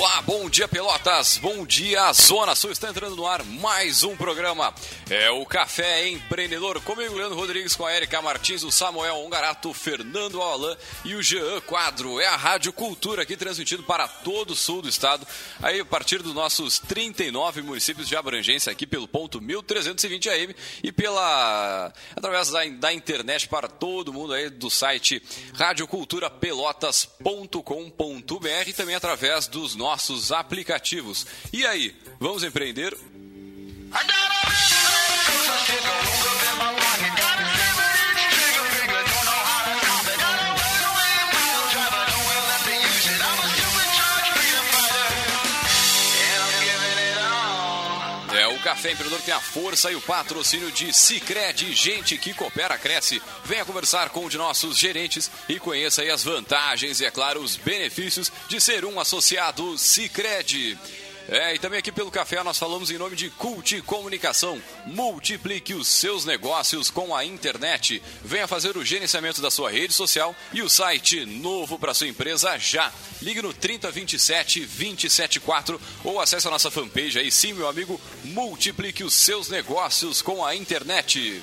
Olá, bom dia Pelotas, bom dia Zona Sul, está entrando no ar mais um programa, é o Café Empreendedor, comigo Leandro Rodrigues, com a Erika Martins, o Samuel Ongarato, o Fernando Alain e o Jean Quadro, é a Rádio Cultura aqui transmitido para todo o sul do estado, aí a partir dos nossos 39 municípios de abrangência aqui pelo ponto 1320 AM e pela, através da, da internet para todo mundo aí do site radioculturapelotas.com.br e também através dos nossos aplicativos. E aí, vamos empreender? É, Café Empreendedor tem a força e o patrocínio de Cicred, gente que coopera, cresce. Venha conversar com um de nossos gerentes e conheça as vantagens e, é claro, os benefícios de ser um associado Cicred. É, e também aqui pelo café nós falamos em nome de Cult Comunicação. Multiplique os seus negócios com a internet. Venha fazer o gerenciamento da sua rede social e o site novo para sua empresa já. Ligue no 3027 274 ou acesse a nossa fanpage aí. Sim, meu amigo, multiplique os seus negócios com a internet.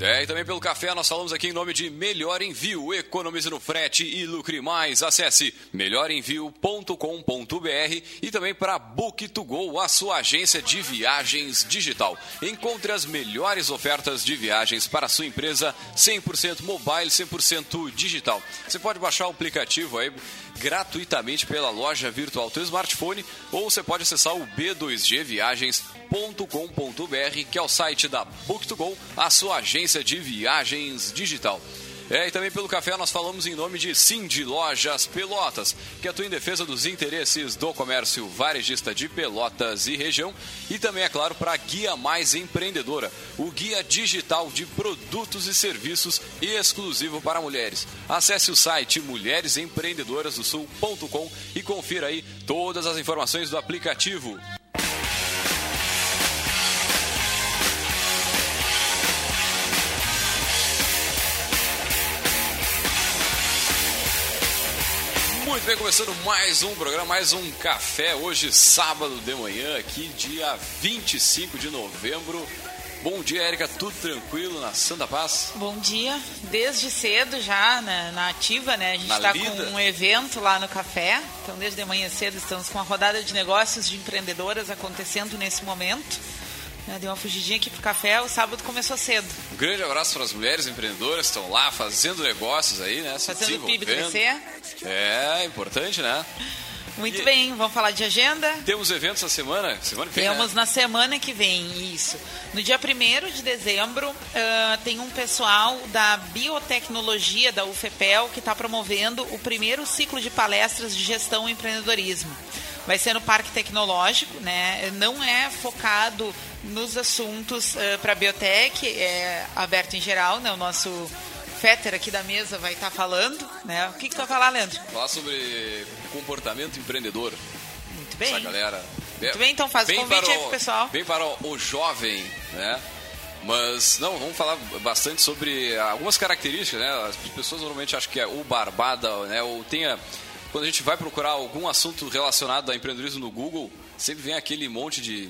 É, e também pelo café nós falamos aqui em nome de Melhor Envio. Economize no frete e lucre mais. Acesse melhorenvio.com.br e também para Book2Go, a sua agência de viagens digital. Encontre as melhores ofertas de viagens para a sua empresa 100% mobile, 100% digital. Você pode baixar o aplicativo aí gratuitamente pela loja virtual do smartphone ou você pode acessar o b2gviagens.com.br, que é o site da Book2Go, a sua agência de viagens digital. É, e também pelo café nós falamos em nome de Cindy Lojas Pelotas, que atua em defesa dos interesses do comércio varejista de Pelotas e região, e também, é claro, para a Guia Mais Empreendedora, o guia digital de produtos e serviços exclusivo para mulheres. Acesse o site mulheresempreendedorasdosul.com e confira aí todas as informações do aplicativo. Bem, começando mais um programa, mais um café. Hoje, sábado de manhã, aqui, dia 25 de novembro. Bom dia, Érica. Tudo tranquilo na Santa Paz? Bom dia. Desde cedo já na, na ativa, né? A gente está com um evento lá no café. Então, desde de manhã cedo, estamos com uma rodada de negócios de empreendedoras acontecendo nesse momento. Né, deu uma fugidinha aqui pro café, o sábado começou cedo. Um grande abraço para as mulheres empreendedoras que estão lá fazendo negócios aí, né? Fazendo o PIB crescer. É, importante, né? Muito e bem, vamos falar de agenda. Temos eventos na semana? Semana que vem, Temos né? na semana que vem, isso. No dia 1 de dezembro, uh, tem um pessoal da biotecnologia da UFEPEL que está promovendo o primeiro ciclo de palestras de gestão e empreendedorismo. Vai ser no Parque Tecnológico, né? Não é focado nos assuntos uh, para biotech, é aberto em geral, né? O nosso Fetter aqui da mesa vai estar tá falando, né? O que, que tu vai falar, Leandro? Falar sobre comportamento empreendedor. Muito bem. Essa galera. Muito bem, então faz o convite aí pro pessoal. Bem para o, o jovem, né? Mas, não, vamos falar bastante sobre algumas características, né? As pessoas normalmente acham que é o barbada, né? Ou tenha... Quando a gente vai procurar algum assunto relacionado a empreendedorismo no Google, sempre vem aquele monte de,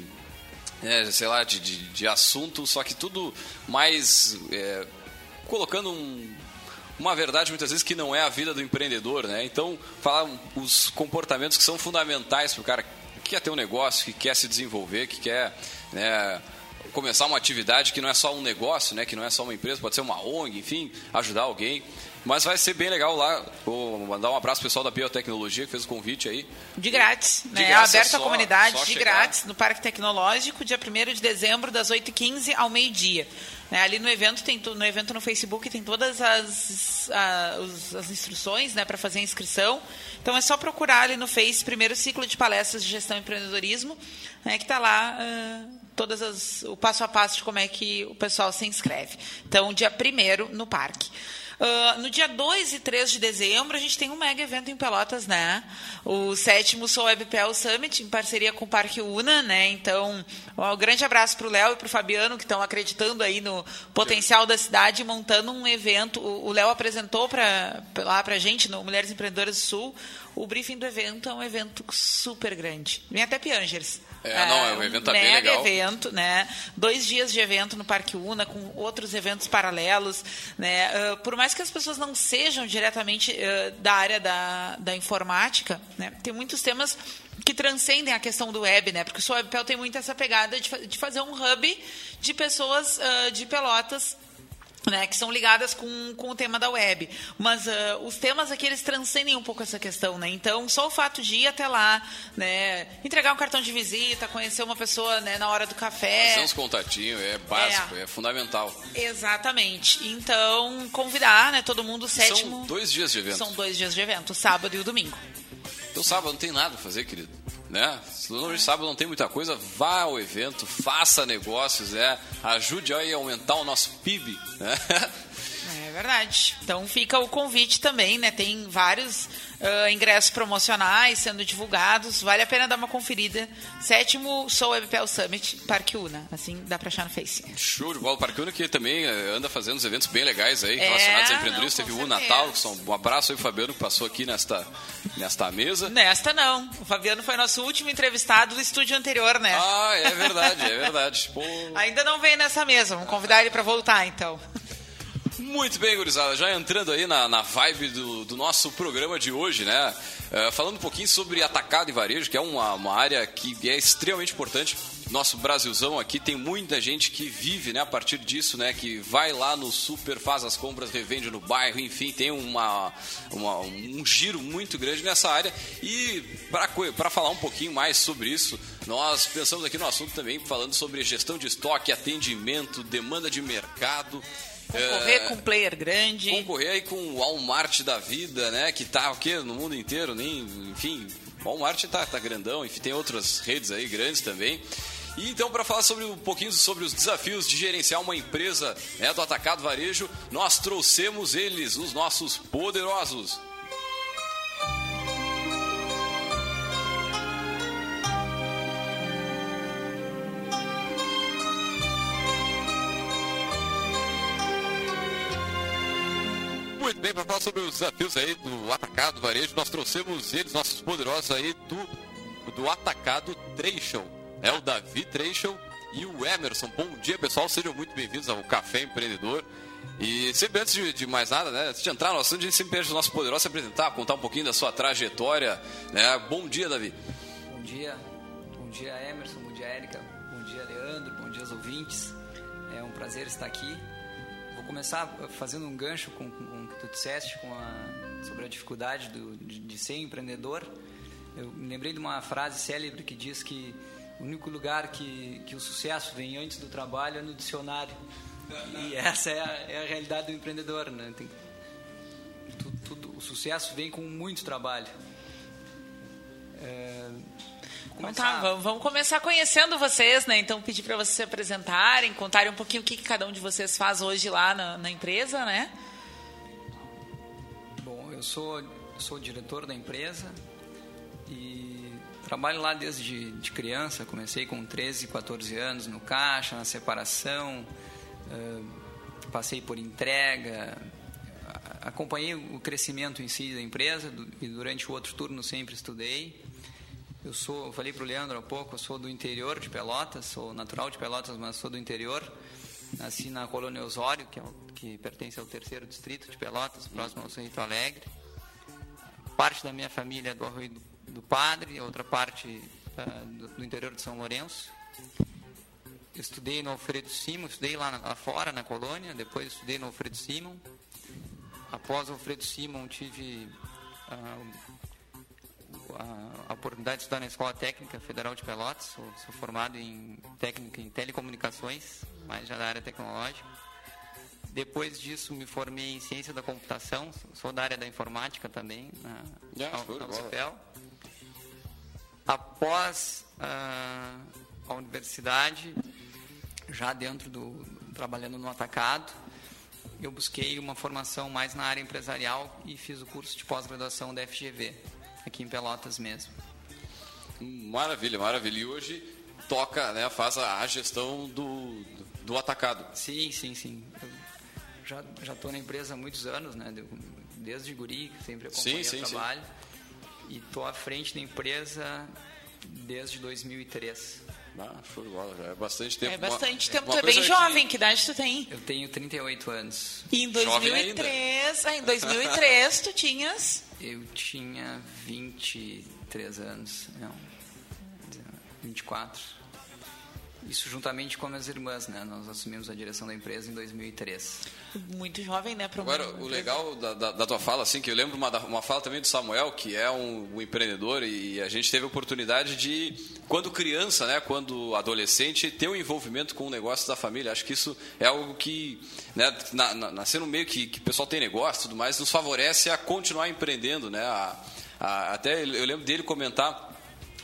é, sei lá, de, de, de assunto, só que tudo mais... É, colocando um, uma verdade muitas vezes que não é a vida do empreendedor, né? Então, falar os comportamentos que são fundamentais para o cara que quer ter um negócio, que quer se desenvolver, que quer né, começar uma atividade que não é só um negócio, né? Que não é só uma empresa, pode ser uma ONG, enfim, ajudar alguém. Mas vai ser bem legal lá. Vou mandar um abraço pro pessoal da biotecnologia que fez o convite aí. De grátis, de né? Aberto à comunidade, de chegar. grátis, no Parque Tecnológico, dia 1 de dezembro, das 8h15 ao meio-dia. Né? Ali no evento, tem, no evento no Facebook tem todas as, as, as instruções né, para fazer a inscrição. Então é só procurar ali no Face, primeiro ciclo de palestras de gestão e empreendedorismo, né, que está lá uh, todas as, o passo a passo de como é que o pessoal se inscreve. Então, dia 1 no parque. Uh, no dia 2 e 3 de dezembro, a gente tem um mega evento em Pelotas, né? O sétimo Sou WebPel Summit, em parceria com o Parque Una, né? Então, um grande abraço para o Léo e para o Fabiano, que estão acreditando aí no potencial da cidade, montando um evento. O Léo apresentou pra, lá para a gente, no Mulheres Empreendedoras do Sul, o briefing do evento é um evento super grande. Vem até Piangers. É, não, é um evento mega bem legal. evento, né? Dois dias de evento no Parque Una, com outros eventos paralelos, né? Uh, por mais que as pessoas não sejam diretamente uh, da área da, da informática, né? Tem muitos temas que transcendem a questão do web, né? Porque o seu Webpel tem muito essa pegada de, de fazer um hub de pessoas uh, de pelotas né, que são ligadas com, com o tema da web. Mas uh, os temas aqui, eles transcendem um pouco essa questão, né? Então, só o fato de ir até lá, né, entregar um cartão de visita, conhecer uma pessoa né, na hora do café... Fazer uns contatinhos, é básico, é, é fundamental. Exatamente. Então, convidar né, todo mundo, sétimo... São dois dias de evento. São dois dias de evento, sábado e o domingo. Então, sábado não tem nada a fazer, querido né? Se no sábado não tem muita coisa, vá ao evento, faça negócios, né? Ajude a aumentar o nosso PIB, né? É verdade. Então fica o convite também, né? Tem vários uh, ingressos promocionais sendo divulgados. Vale a pena dar uma conferida. Sétimo Soul WebPel Summit, Parque Una. Assim dá pra achar no Face. Show de bola. Parque Una que também eh, anda fazendo uns eventos bem legais aí, relacionados é, a empreendedorismo. Teve o Natal, que são, um abraço aí, Fabiano, que passou aqui nesta, nesta mesa. Nesta não. O Fabiano foi nosso último entrevistado do estúdio anterior, né? Ah, é verdade, é verdade. Pô. Ainda não veio nessa mesa. Vamos convidar ele para voltar, então. Muito bem, gurizada. Já entrando aí na, na vibe do, do nosso programa de hoje, né? Uh, falando um pouquinho sobre atacado e varejo, que é uma, uma área que é extremamente importante nosso Brasilzão aqui tem muita gente que vive né, a partir disso, né? Que vai lá no super, faz as compras, revende no bairro, enfim, tem uma, uma um giro muito grande nessa área. E para falar um pouquinho mais sobre isso, nós pensamos aqui no assunto também, falando sobre gestão de estoque, atendimento, demanda de mercado. Concorrer é, com um player grande. Concorrer aí com o Walmart da vida, né? Que tá o quê? No mundo inteiro, nem, enfim. Walmart tá, tá grandão, enfim, tem outras redes aí grandes também. E então, para falar sobre um pouquinho sobre os desafios de gerenciar uma empresa né, do atacado varejo, nós trouxemos eles, os nossos poderosos. Para falar sobre os desafios aí do atacado varejo, nós trouxemos eles, nossos poderosos aí do, do atacado Trade É o Davi Trechel e o Emerson. Bom dia, pessoal. Sejam muito bem-vindos ao Café Empreendedor. E sempre antes de, de, mais nada, né, antes de entrar no assunto, a gente sempre pede o nosso poderoso se apresentar, contar um pouquinho da sua trajetória. Né? Bom dia, Davi. Bom dia. Bom dia, Emerson. Bom dia, Érica. Bom dia, Leandro. Bom dia aos ouvintes. É um prazer estar aqui vou começar fazendo um gancho com, com, com o que tu disseste com a, sobre a dificuldade do, de, de, ser empreendedor. Eu me lembrei de uma frase célebre que diz que o único lugar que, que o sucesso vem antes do trabalho é no dicionário. E essa é a, é a realidade do empreendedor. Né? Tem, tudo, tudo, o sucesso vem com muito trabalho. É, então tá, vamos, vamos, começar conhecendo vocês, né? Então pedir para vocês se apresentarem, contarem um pouquinho o que, que, cada um de vocês faz hoje lá na, na empresa, né? Bom, eu sou, sou diretor da empresa e trabalho lá desde de criança. Comecei com 13, 14 anos no caixa, na separação, uh, passei por entrega, acompanhei o crescimento em si da empresa e durante o outro turno sempre estudei. Eu sou, eu falei para o Leandro há pouco, eu sou do interior de Pelotas, sou natural de Pelotas, mas sou do interior. Nasci na colônia Osório, que, é que pertence ao terceiro distrito de Pelotas, próximo ao Rito Alegre. Parte da minha família é do Arroio do, do Padre, outra parte uh, do, do, interior de São Lourenço. Eu estudei no Alfredo Simon, estudei lá, lá fora, na colônia, depois estudei no Alfredo Simon. Após o Alfredo Simon, tive uh, a, a, oportunidade de estudar na Escola Técnica Federal de Pelotas. Sou, sou, formado em técnica em telecomunicações, mas já da área tecnológica. Depois disso, me formei em ciência da computação. Sou da área da informática também, na, yeah, na UFPEL. Após uh, a universidade, já dentro do trabalhando no atacado, eu busquei uma formação mais na área empresarial e fiz o curso de pós-graduação da FGV, aqui em Pelotas mesmo. Maravilha, maravilha. E hoje toca, né, faz a gestão do, do atacado. Sim, sim, sim. Eu já já estou na empresa há muitos anos, né? Desde guri, sempre acompanhei sim, sim, o trabalho. Sim. E estou à frente da empresa desde 2003. Ah, show de bola, já é bastante tempo. É bastante uma, tempo, tu é bem jovem, que... que idade tu tem? Eu tenho 38 anos. E em 2003, ah, em 2003 tu tinhas? Eu tinha 23 anos, não, 24. Isso juntamente com as irmãs, né? Nós assumimos a direção da empresa em 2003. Muito jovem, né? Agora, o legal da, da, da, tua fala, assim, que eu lembro uma, uma fala também do Samuel, que é um, um, empreendedor, e a gente teve a oportunidade de, quando criança, né? Quando adolescente, ter um envolvimento com o negócio da família. Acho que isso é algo que, né? Na, na, nascer no meio que, que o pessoal tem negócio e tudo mais, nos favorece a continuar empreendendo, né? A, a, até eu lembro dele comentar,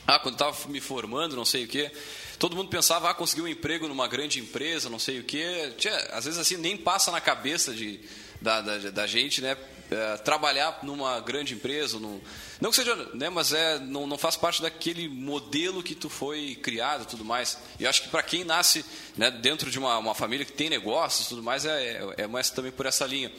ah, quando estava me formando, não sei o quê todo mundo pensava, ah, conseguir um emprego numa grande empresa, não sei o quê. Tinha, às vezes assim, nem passa na cabeça de, da, da, da gente, né? É, trabalhar numa grande empresa, num, não que seja, né, mas é, não, não faz parte daquele modelo que tu foi criado tudo mais. E acho que para quem nasce né, dentro de uma, uma família que tem negócios tudo mais, é, é, é mais também por essa linha.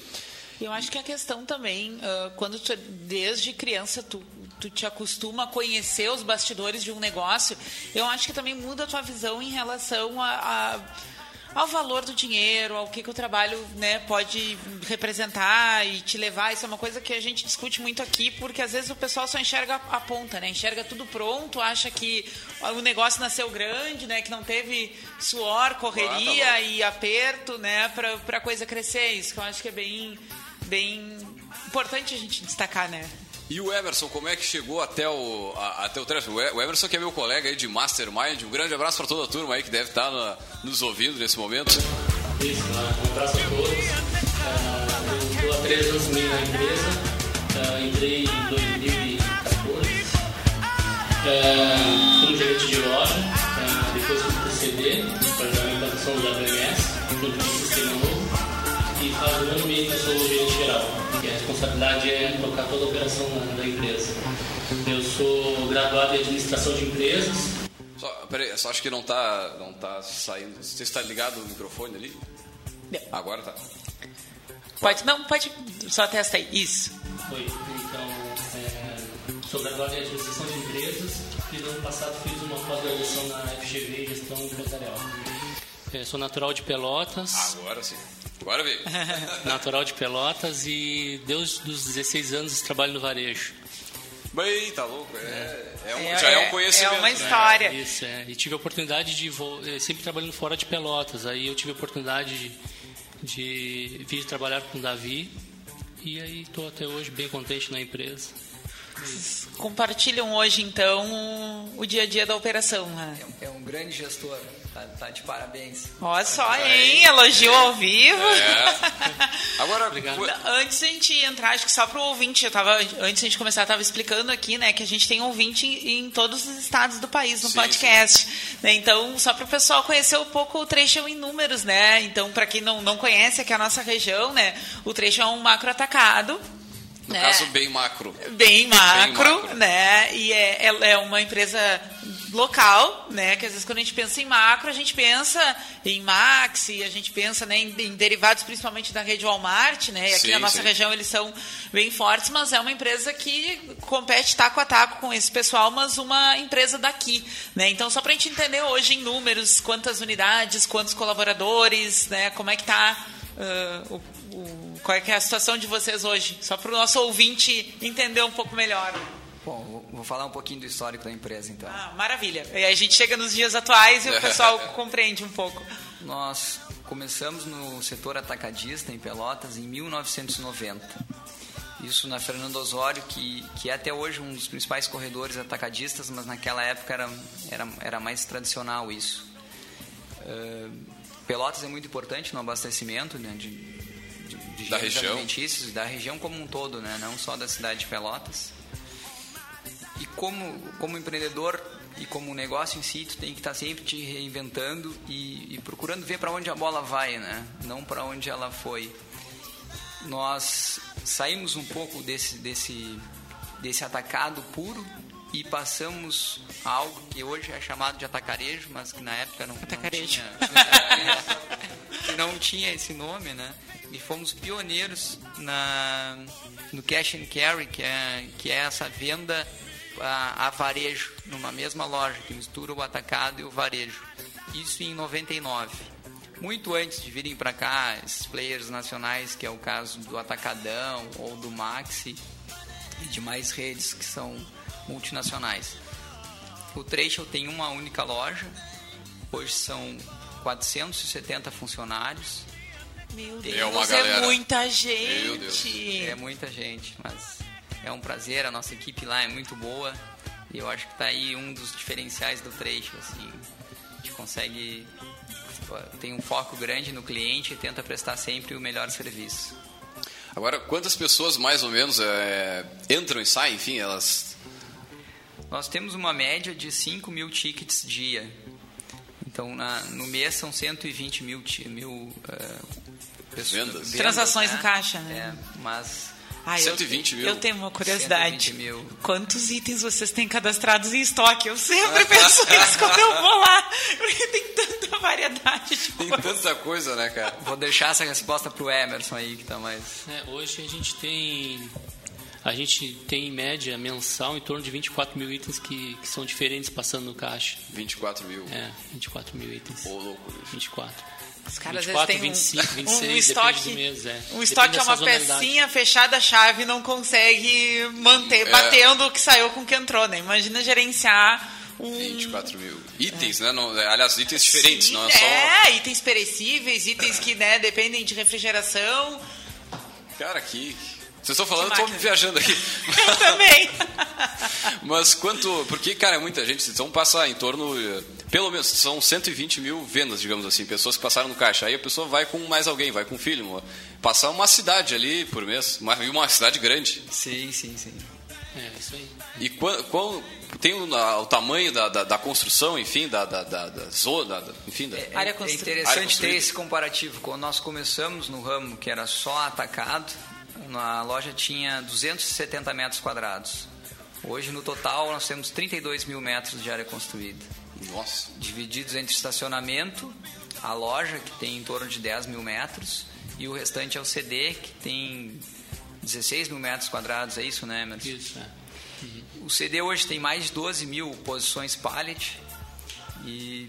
Eu acho que a questão também, uh, quando tu, desde criança tu tu te acostuma a conhecer os bastidores de um negócio, eu acho que também muda a tua visão em relação a, a ao valor do dinheiro, ao que, que o trabalho né, pode representar e te levar. Isso é uma coisa que a gente discute muito aqui, porque às vezes o pessoal só enxerga a ponta, né? Enxerga tudo pronto, acha que o negócio nasceu grande, né? Que não teve suor, correria ah, tá e aperto, né? Para a coisa crescer. Isso que eu acho que é bem, bem importante a gente destacar, né? E o Emerson, como é que chegou até o, a, até o trecho? O Emerson, que é meu colega aí de Mastermind, um grande abraço para toda a turma aí que deve estar no, nos ouvindo nesse momento. Isso, um abraço a todos. Uh, eu estou há três anos meio na empresa, uh, entrei em 2014 uh, como gerente de loja, uh, depois fui para o CD, para a implantação do WMS, junto com o sistema novo, e faz um ano e meio que eu sou gerente geral responsabilidade é tocar toda a operação da, empresa. Eu sou graduado em administração de empresas. Só, peraí, só acho que não está não tá saindo. Você está ligado o microfone ali? Não. Agora tá. Pode, não, pode. Só testa aí. Isso. Foi. Então, é, sou graduado em administração de empresas e no ano passado fiz uma pós-graduação na FGV Gestão Empresarial. É, sou natural de Pelotas. Agora sim. Agora veio. Natural de Pelotas e desde os 16 anos trabalho no varejo. Bem, tá louco. É, é um, é, já é um conhecimento. É uma história. É, isso, é. E tive a oportunidade de. Sempre trabalhando fora de Pelotas. Aí eu tive a oportunidade de, de vir trabalhar com o Davi. E aí estou até hoje bem contente na empresa. Compartilham hoje, então, o dia a dia da operação. Né? É, um, é um grande gestor. Tá, tá de parabéns. Olha só, hein? Elogio ao vivo. É. Agora, Obrigado. antes a gente entrar, acho que só para o ouvinte, eu tava, antes de a gente começar, eu estava explicando aqui, né, que a gente tem ouvinte em, em todos os estados do país no sim, podcast. Sim. Né? Então, só para o pessoal conhecer um pouco o trecho em números, né? Então, para quem não, não conhece aqui a nossa região, né, o trecho é um macro atacado no né? caso, bem macro. Bem macro, bem macro. né? E é, é, é uma empresa local, né? Que às vezes quando a gente pensa em macro, a gente pensa em Maxi, a gente pensa né, em, em derivados principalmente da rede Walmart, né? E aqui sim, na nossa sim. região eles são bem fortes, mas é uma empresa que compete taco a taco com esse pessoal, mas uma empresa daqui, né? Então só para a gente entender hoje em números, quantas unidades, quantos colaboradores, né? Como é que está uh, o o, qual é, é a situação de vocês hoje? Só para o nosso ouvinte entender um pouco melhor. Bom, vou falar um pouquinho do histórico da empresa, então. Ah, maravilha. E a gente chega nos dias atuais e o pessoal compreende um pouco. Nós começamos no setor atacadista em Pelotas em 1990. Isso na Fernando Osório, que, que é até hoje um dos principais corredores atacadistas, mas naquela época era, era, era mais tradicional isso. Uh, Pelotas é muito importante no abastecimento né, de, de da região. alimentícios da região como um todo, né? não só da cidade de Pelotas. E como, como empreendedor, e como negócio em si, tu tem que estar tá sempre te reinventando e, e procurando ver para onde a bola vai, né? Não para onde ela foi. Nós saímos um pouco desse, desse, desse atacado puro e passamos a algo que hoje é chamado de atacarejo, mas que na época não, não tinha, que não tinha esse nome, né? E fomos pioneiros na, no cash and carry, que é, que é essa venda a, a varejo numa mesma loja que mistura o atacado e o varejo. Isso em 99. Muito antes de virem para cá esses players nacionais, que é o caso do Atacadão ou do Maxi e de mais redes que são multinacionais. O Trecho tem uma única loja, hoje são 470 funcionários. Meu Deus, é, uma é muita gente. É muita gente, mas é um prazer, a nossa equipe lá é muito boa e eu acho que está aí um dos diferenciais do trecho, assim, a gente consegue tem um foco grande no cliente e tenta prestar sempre o melhor serviço. Agora, quantas pessoas mais ou menos é, entram e saem, enfim, elas... Nós temos uma média de 5 mil tickets dia. Então, na, no mês são 120 mil, mil uh, pessoas, vendas. Transações né? no caixa, né? É, mas 120 eu, mil. Eu tenho uma curiosidade. Quantos itens vocês têm cadastrados em estoque? Eu sempre penso isso quando eu vou lá, porque tem tanta variedade de Tem tanta coisa, né, cara? Vou deixar essa resposta pro Emerson aí, que tá mais... É, hoje a gente tem... A gente tem, em média, mensal, em torno de 24 mil itens que, que são diferentes passando no caixa. 24 mil? É, 24 mil itens. Ô, louco. 24. Os caras 24, às vezes têm 25, 26, um, estoque, mês, é. um estoque é uma pecinha fechada a chave não consegue manter, é. batendo o que saiu com o que entrou, né? Imagina gerenciar um... 24 mil itens, é. né? Não, aliás, itens diferentes, Sim, não é só... É, itens perecíveis, itens que né, dependem de refrigeração. Cara, que, vocês estão falando, eu estou viajando aqui. Eu também. Mas quanto. Porque, cara, é muita gente. Então passa em torno. Pelo menos são 120 mil vendas, digamos assim, pessoas que passaram no caixa. Aí a pessoa vai com mais alguém, vai com um filho. Passar uma cidade ali por mês. Uma, uma cidade grande. Sim, sim, sim. É, isso aí. E qual, qual tem o, o, tamanho da, da, da, construção, enfim, da, da, da, da zona, da, enfim, da é, área é interessante ter esse comparativo. Quando nós começamos no ramo que era só atacado, na loja tinha 270 metros quadrados. Hoje, no total, nós temos 32 mil metros de área construída. Nossa! Divididos entre estacionamento, a loja, que tem em torno de 10 mil metros, e o restante é o CD, que tem 16 mil metros quadrados, é isso, né, Emerson? Isso, é. Uhum. O CD hoje tem mais de 12 mil posições pallet e,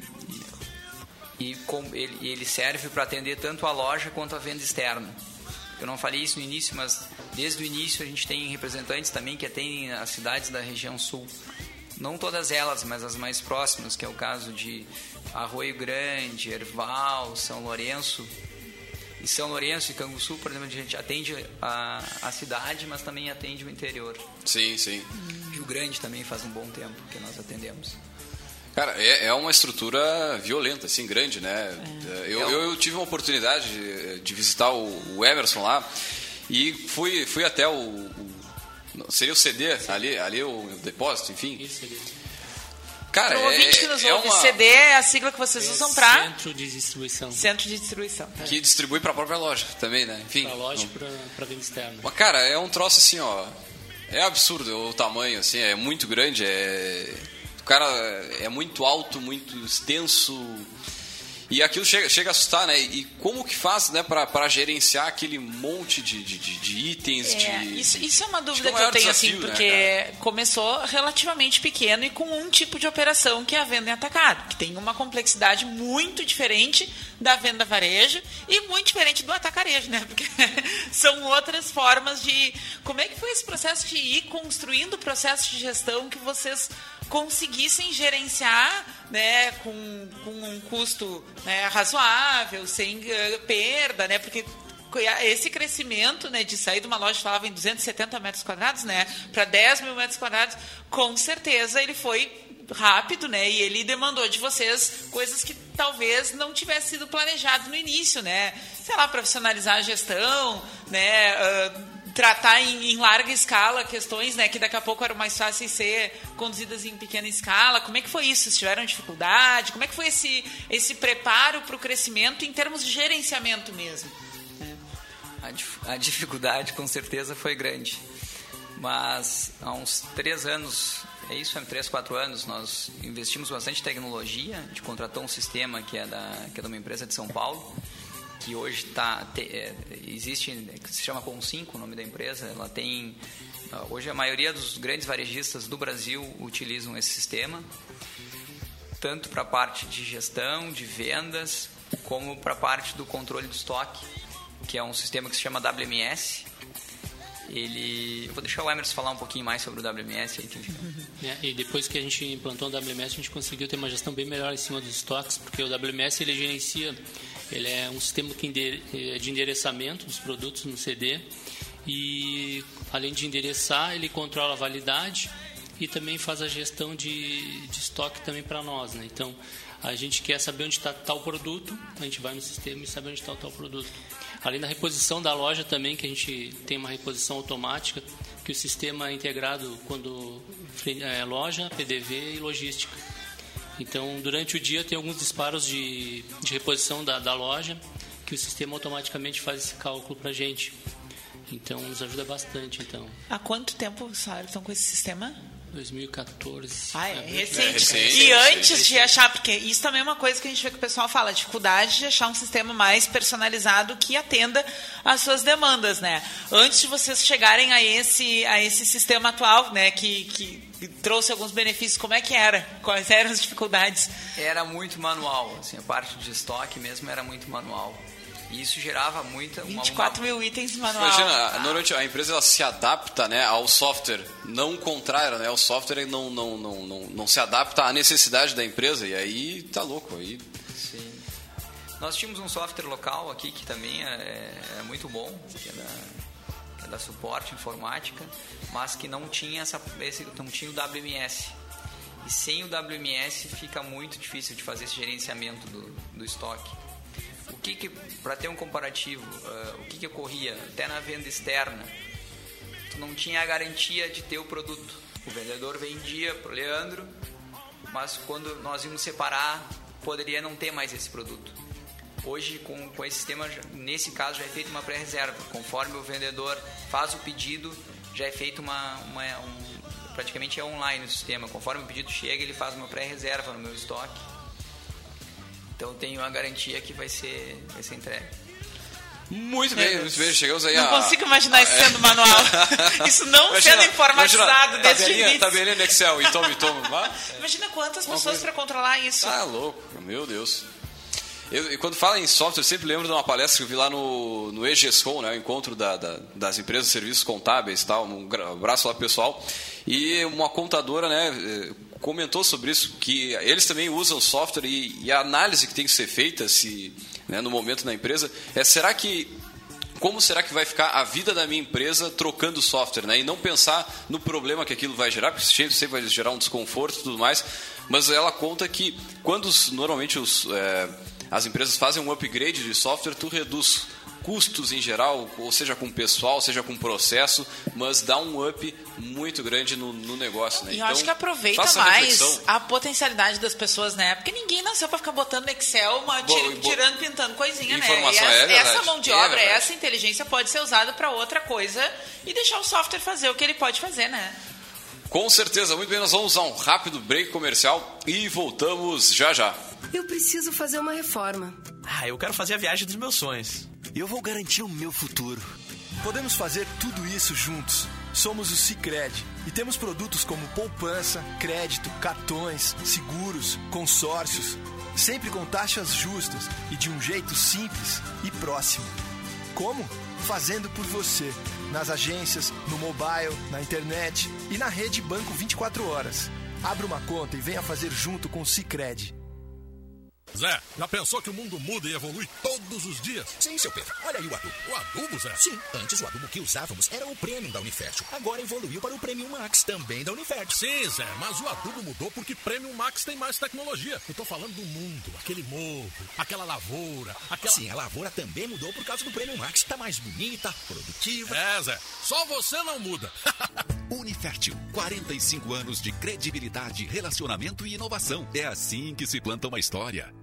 e, e com, ele, ele serve para atender tanto a loja quanto a venda externa. Eu não falei isso no início, mas desde o início a gente tem representantes também que atendem as cidades da região sul. Não todas elas, mas as mais próximas, que é o caso de Arroio Grande, Erval, São Lourenço. E São Lourenço e Canguçu, por exemplo, a gente atende a, a cidade, mas também atende o interior. Sim, sim. Rio Grande também faz um bom tempo que nós atendemos. Cara, é, é, uma estrutura violenta, assim, grande, né? É. Eu, eu, eu, tive uma oportunidade de, de visitar o, o, Emerson lá e fui, fui até o, o Seria o CD, ali, ali o depósito, enfim. Isso, Cara, o ouvinte que nos é ouve, uma... CD é a sigla que vocês é usam para... Centro de distribuição. Centro de distribuição. Que distribui para a própria loja também, né? Enfim. Para a loja e para venda externa. Mas, cara, é um troço assim, ó... É absurdo o tamanho, assim, é muito grande, é o cara é muito alto, muito extenso. E aquilo chega, chega a assustar, né? E como que faz, né, para gerenciar aquele monte de, de, de itens? É, de, isso, isso é uma dúvida que, é eu tenho, assim, desafio, assim, porque né, começou relativamente pequeno e com um tipo de operação que é a venda em atacado, que tem uma complexidade muito diferente da venda varejo e muito diferente do atacarejo, né? Porque são outras formas de. Como é que foi esse processo de ir construindo o processo de gestão que vocês conseguissem gerenciar né, com, com um custo né, razoável, sem uh, perda, né? Porque esse crescimento né, de sair de uma loja falava em 270 metros quadrados né, para 10 mil metros quadrados, com certeza ele foi rápido, né? E ele demandou de vocês coisas que talvez não tivesse sido planejado no início, né? Sei lá, profissionalizar a gestão, né? Uh, tratar em, em, larga escala questões né, que daqui a pouco eram mais fáceis ser conduzidas em pequena escala. Como é que foi isso? Vocês tiveram dificuldade? Como é que foi esse, esse preparo para o crescimento em termos de gerenciamento mesmo? A, dificuldade com certeza foi grande. Mas há uns três anos, é isso, há três, quatro anos, nós investimos bastante em tecnologia. A gente contratou um sistema que é, da, que é de uma empresa de São Paulo que hoje tá, te, é, existe, que se chama Com5, o nome da empresa, ela tem, ah, hoje a maioria dos grandes varejistas do Brasil utilizam esse sistema, tanto para a parte de gestão, de vendas, como para a parte do controle do estoque, que é um sistema que se chama WMS, ele. Eu vou deixar o Emerson falar um pouquinho mais sobre o WMS. Aí, é, e depois que a gente implantou o WMS, a gente conseguiu ter uma gestão bem melhor em cima dos estoques, porque o WMS ele gerencia ele é um sistema é de endereçamento dos produtos no CD e, além de endereçar, ele controla a validade e também faz a gestão de, de estoque também para nós. Né? Então, a gente quer saber onde está tal produto, a gente vai no sistema e sabe onde está o tal produto. Além da reposição da loja também, que a gente tem uma reposição automática, que o sistema é integrado quando é loja, PDV e logística. Então, durante o dia tem alguns disparos de, de reposição da, da loja que o sistema automaticamente faz esse cálculo para a gente. Então, nos ajuda bastante. Então. Há quanto tempo vocês estão com esse sistema? 2014. Ah, é, recente. É recente. E antes recente. de achar, porque isso também é uma coisa que a gente vê que o pessoal fala, a dificuldade de achar um sistema mais personalizado que atenda às suas demandas, né? Antes de vocês chegarem a esse, a esse sistema atual, né, que, que trouxe alguns benefícios. Como é que era? Quais eram as dificuldades? Era muito manual, assim, a parte de estoque mesmo era muito manual. E isso gerava muita... 24 uma, mil itens manual. Imagina, ah. normalmente a empresa ela se adapta né, ao software, não o contrário, né? O software não, não, não, não, não se adapta à necessidade da empresa e aí tá louco. Aí... Sim. Nós tínhamos um software local aqui que também é, é muito bom, que é da, que é da suporte informática mas que não tinha, essa, esse, não tinha o WMS. E sem o WMS fica muito difícil de fazer esse gerenciamento do, do estoque. O que, que para ter um comparativo, uh, o que, que ocorria até na venda externa? Tu não tinha a garantia de ter o produto. O vendedor vendia para o Leandro, mas quando nós íamos separar, poderia não ter mais esse produto. Hoje, com, com esse sistema, nesse caso, já é feita uma pré-reserva. Conforme o vendedor faz o pedido, já é feito uma, uma um, praticamente é online o sistema. Conforme o pedido chega, ele faz uma pré-reserva no meu estoque. Então tenho a garantia que vai ser, vai ser entregue. Muito bem, muito bem. Chegamos aí não a... Não consigo imaginar isso sendo manual. isso não imagina, sendo informatizado imagina, desde tabelinha, tabelinha no Excel e tome, tome. Imagina quantas pessoas para controlar isso. Ah, louco. Meu Deus. Eu, e quando fala em software, eu sempre lembro de uma palestra que eu vi lá no, no EGESCOM, né, o encontro da, da, das empresas de serviços contábeis e tal, um abraço lá pro pessoal. E uma contadora né, eh, comentou sobre isso, que eles também usam software e, e a análise que tem que ser feita se, né, no momento na empresa é será que como será que vai ficar a vida da minha empresa trocando software, né? E não pensar no problema que aquilo vai gerar, porque sempre vai gerar um desconforto e tudo mais. Mas ela conta que quando normalmente os é, as empresas fazem um upgrade de software, tu reduz custos em geral, ou seja com pessoal, seja com processo, mas dá um up muito grande no, no negócio. Né? E eu então, acho que aproveita mais a potencialidade das pessoas, né? Porque ninguém nasceu para ficar botando no Excel, uma, tir, tirando, pintando coisinha, né? E essa, é essa mão de é obra, é essa inteligência pode ser usada para outra coisa e deixar o software fazer o que ele pode fazer, né? Com certeza, muito bem, nós vamos a um rápido break comercial e voltamos já já. Eu preciso fazer uma reforma. Ah, eu quero fazer a viagem dos meus sonhos. Eu vou garantir o meu futuro. Podemos fazer tudo isso juntos. Somos o Cicred e temos produtos como poupança, crédito, cartões, seguros, consórcios, sempre com taxas justas e de um jeito simples e próximo. Como? Fazendo por você, nas agências, no mobile, na internet e na rede Banco 24 horas. Abra uma conta e venha fazer junto com o Cicred. Zé, já pensou que o mundo muda e evolui todos os dias? Sim, seu Pedro. Olha aí o adubo. O adubo, Zé? Sim, antes o adubo que usávamos era o Premium da Unifértil. Agora evoluiu para o Premium Max, também da Unifértil. Sim, Zé, mas o adubo mudou porque Premium Max tem mais tecnologia. Eu tô falando do mundo, aquele morro, aquela lavoura, aquela... Sim, a lavoura também mudou por causa do Premium Max. Tá mais bonita, produtiva. É, Zé, só você não muda. Unifértil, 45 anos de credibilidade, relacionamento e inovação. É assim que se planta uma história.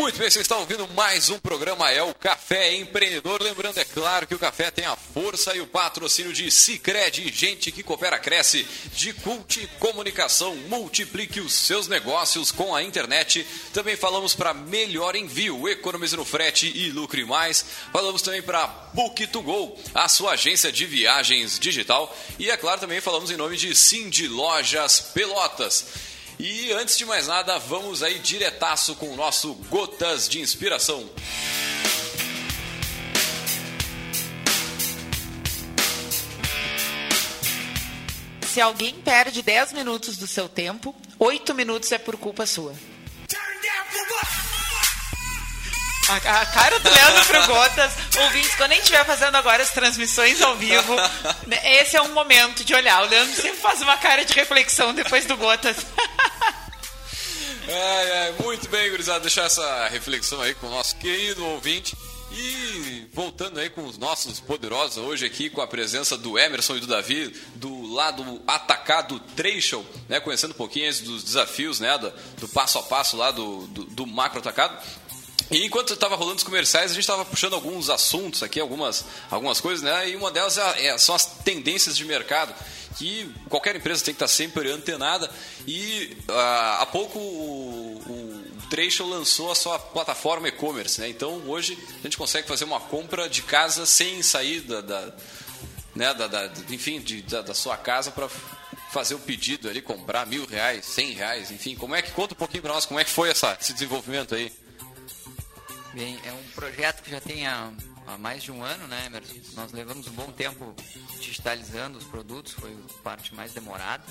Muito bem, vocês estão ouvindo mais um programa, é o Café Empreendedor. Lembrando, é claro, que o café tem a força e o patrocínio de Cicred, gente que coopera, cresce, de Cult Comunicação, multiplique os seus negócios com a internet. Também falamos para melhor envio, economize no frete e lucre mais. Falamos também para Book2Go, a sua agência de viagens digital. E, é claro, também falamos em nome de Cindy Lojas Pelotas. E antes de mais nada, vamos aí diretaço com o nosso Gotas de Inspiração. Se alguém perde 10 minutos do seu tempo, 8 minutos é por culpa sua. A, cara do Leandro pro Gotas, ouvintes, quando a gente estiver fazendo agora as transmissões ao vivo, esse é um momento de olhar. O Leandro sempre faz uma cara de reflexão depois do Gotas. É, é, muito bem, gurizada, deixar essa reflexão aí com o nosso querido ouvinte. E voltando aí com os nossos poderosos hoje aqui com a presença do Emerson e do Davi do lado atacado Treishel, né, conhecendo um pouquinho dos desafios, né, do, do passo a passo lá do, do, do macro atacado. E enquanto estava rolando os comerciais, a gente estava puxando alguns assuntos aqui, algumas, algumas coisas, né? E uma delas é, é, são as tendências de mercado que qualquer empresa tem que estar sempre antenada. E uh, há pouco o, o Trecho lançou a sua plataforma e-commerce, né? Então hoje a gente consegue fazer uma compra de casa sem sair da, da né, da, da, enfim, de, da, da sua casa para fazer o pedido ali, comprar mil reais, cem reais, enfim. Como é que conta um pouquinho para nós como é que foi essa, esse desenvolvimento aí? Bem, é um projeto que já tem há há mais de um ano, né, Emerson? Nós levamos um bom tempo digitalizando os produtos, foi a parte mais demorada.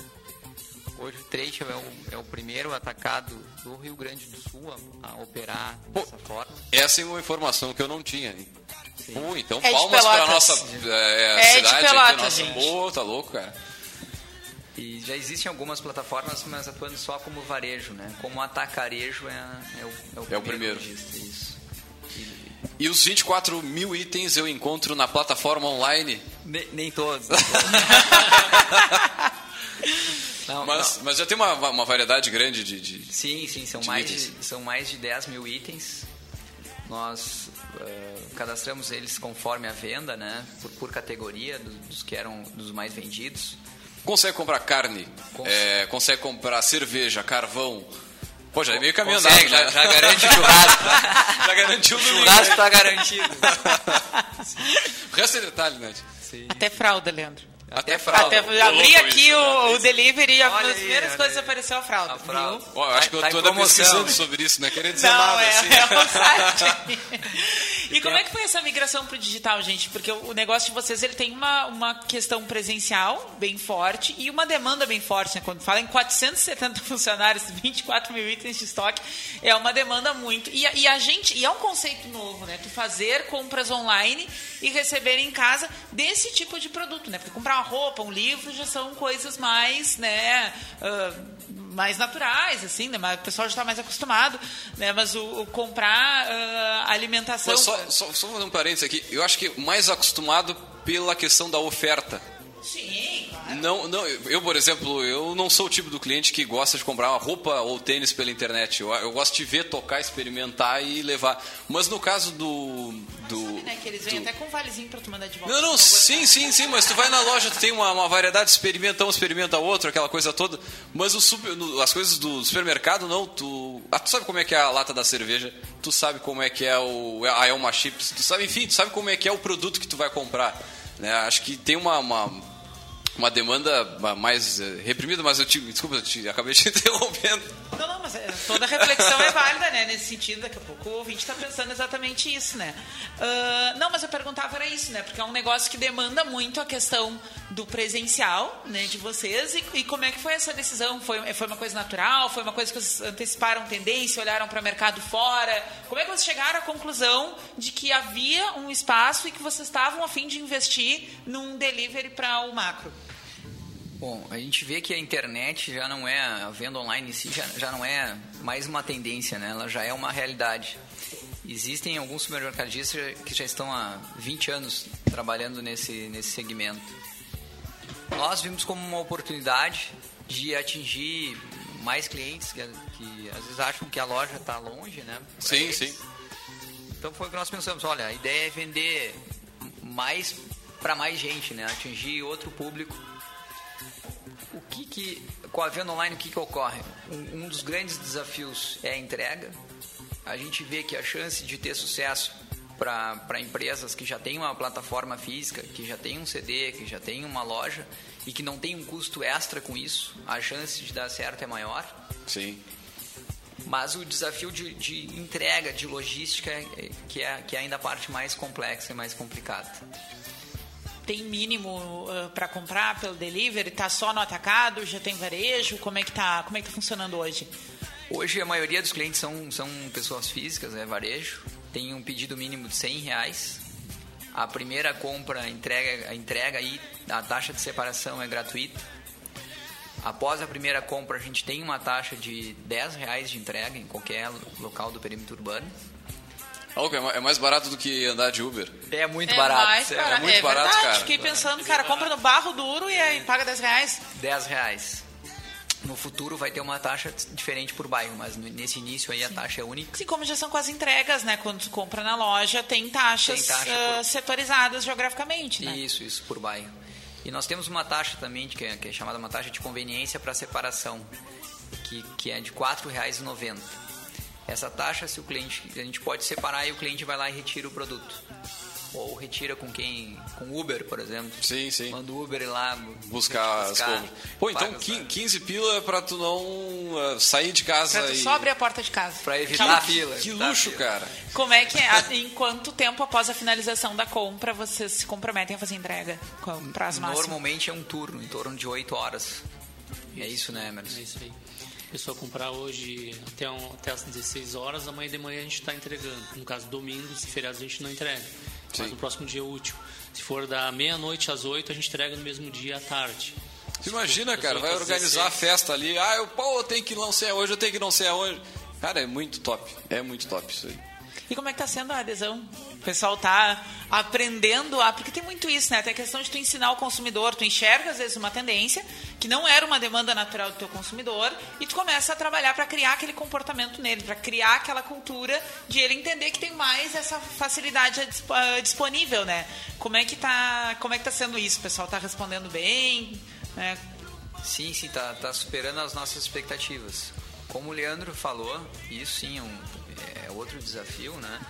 Hoje o Trade é o, é o primeiro atacado do Rio Grande do Sul a, a operar dessa forma. Essa é uma informação que eu não tinha. hein? Pô, então É de palmas pra Pelotas. nossa é, É de cidade aqui, Pelotas, nossa. gente. Pô, tá louco, cara. E já existem algumas plataformas, mas atuando só como varejo, né? Como atacarejo é, é, o, É o primeiro. lojista, isso. E os 24 mil itens eu encontro na plataforma online. Nem, nem todos. Não, mas, mas já tem uma, uma variedade grande de. de Sim, sim, são de mais, de, itens. são mais de 10 mil itens. Nós eh, cadastramos eles conforme a venda, né? Por, por categoria, do- dos que eram dos mais vendidos. Consegue comprar carne, é, consegue comprar cerveja, carvão. Pô, já é meio caminho Consegue, andado, já- né? já garante o churrasco. já garantiu o domingo, churrasco tá garantido. O resto é detalhe, né? Até fralda, Leandro. Até fralda. Até, abri aqui isso, o, né? o delivery e uma das primeiras coisas aí. apareceu a fralda. viu? Ó, eu acho que eu Tá tô pesquisando sobre isso, né? Queria dizer Não, nada, é, assim. é um site. E como é que foi essa migração para o digital, gente? Porque o negócio de vocês ele tem uma, uma questão presencial bem forte e uma demanda bem forte. Né? Quando fala em 470 funcionários, 24 mil itens de estoque, é uma demanda muito. E, e a gente, e é um conceito novo, né? Tu fazer compras online e receber em casa desse tipo de produto, né? Porque comprar uma roupa, um livro já são coisas mais, né? ah, mais naturais, assim, né? Mas o pessoal já está mais acostumado, né? Mas o, o comprar ah, alimentação. Mas só, só, só fazer um parênteses aqui. Eu acho que mais acostumado pela questão da oferta. Sim, claro. Não, não, eu, por exemplo, eu não sou o tipo do cliente que gosta de comprar uma roupa ou tênis pela internet. Eu, eu gosto de ver, tocar, experimentar e levar. Mas no caso do. do Né, que eles vêm até com um valezinho pra tu mandar de volta. Não, não, sim, sim, sim, mas tu vai na loja, tu tem uma, uma variedade, experimenta um, experimenta outro, aquela coisa toda. Mas o super- as coisas do supermercado, não, tu. Ah, tu sabe como é que é a lata da cerveja, tu sabe como é que é o, a Elma Chips, tu sabe, enfim, tu sabe como é que é o produto que tu vai comprar. Né? Acho que tem uma, uma, uma demanda mais eh, reprimida, mas eu te. Desculpa, eu te, acabei te interrompendo. Não, não, mas é, toda reflexão é válida, né? Nesse sentido, daqui a pouco o ouvinte está pensando exatamente isso, né? Ah, não, mas eu perguntava era isso, né? Porque é um negócio que demanda muito a questão do presencial, né? De vocês. E, e como é que foi essa decisão? Foi, foi uma coisa natural? Foi uma coisa que vocês anteciparam tendência, olharam para o mercado fora? Como é que vocês chegaram à conclusão de que havia um espaço e que vocês estavam a fim de investir num delivery para o macro? Bom, a gente vê que a internet já não é, a venda online em si já, já não é mais uma tendência, né? Ela já é uma realidade. Existem alguns supermercadistas que já estão há 20 anos trabalhando nesse, nesse segmento. Nós vimos como uma oportunidade de atingir mais clientes que, que às vezes acham que a loja está longe, né? Sim, eles. sim. Então foi o que nós pensamos, olha, a ideia é vender mais para mais gente, né? Atingir outro público. O que que com a venda online o que que ocorre? Um, um dos grandes desafios é a entrega. A gente vê que a chance de ter sucesso para empresas que já têm uma plataforma física, que já tem um CD, que já tem uma loja e que não tem um custo extra com isso, a chance de dar certo é maior. Sim. Mas o desafio de, de entrega, de logística, é, que é, que é ainda a parte mais complexa e mais complicada. Tem mínimo para comprar pelo delivery? Tá só no atacado? Já tem varejo? Como é que tá, como é que tá funcionando hoje? Hoje a maioria dos clientes são, são pessoas físicas, é varejo. Tem um pedido mínimo de 100 reais. A primeira compra, entrega, a entrega e a taxa de separação é gratuita. Após a primeira compra, a gente tem uma taxa de 10 reais de entrega em qualquer local do perímetro urbano. É ma- é mais barato do que andar de Uber. É muito é barato. Mais É barato. muito é barato, verdade. cara. Fiquei pensando, cara, compra no barro duro e aí paga 10 reais. 10 reais. No futuro vai ter uma taxa diferente por bairro, mas nesse início aí a taxa é única. Assim como já são com as entregas, né? Quando tu compra na loja, tem taxas Tem taxa ah, por- setorizadas geograficamente, né? Isso, isso, por bairro. E nós temos uma taxa também, de que, é, que é chamada uma taxa de conveniência para separação, que, que é de R$ 4,90. Essa taxa, se o cliente, a gente pode separar e o cliente vai lá e retira o produto. ou retira com quem, com Uber, por exemplo. Sim, sim. Manda o Uber ir lá buscar, as compras. Pô, então 15 pila pra tu não uh, sair de casa pra e... só abrir a porta de casa. Pra evitar a fila. Que luxo, cara. Como é que é? Em quanto tempo após a finalização da compra vocês se comprometem a fazer entrega? Qual o prazo máximo? Normalmente é um turno, em torno de 8 horas. É isso, né, Emerson? É isso aí. A pessoa comprar hoje até, um, até as 16 horas, amanhã de manhã a gente está entregando. No caso, domingo, se feriado a gente não entrega. Sim. Mas no próximo dia útil. Se for da meia-noite às 8, a gente entrega no mesmo dia à tarde. Se imagina, for, cara, vai organizar 16. a festa ali. Ah, eu, pô, eu tenho que não sei aonde, eu tenho que não sei aonde. Cara, é muito top. É muito top isso aí. E como é que tá sendo a adesão? O pessoal tá aprendendo a. Porque tem muito isso, né? Até a questão de tu ensinar o consumidor. Tu enxerga, às vezes, uma tendência que não era uma demanda natural do teu consumidor e tu começa a trabalhar para criar aquele comportamento nele, para criar aquela cultura de ele entender que tem mais essa facilidade disponível, né? Como é que tá, como é que tá sendo isso? O pessoal tá respondendo bem? Né? Sim, sim, tá, tá superando as nossas expectativas. Como o Leandro falou, isso sim é um, é outro desafio, né?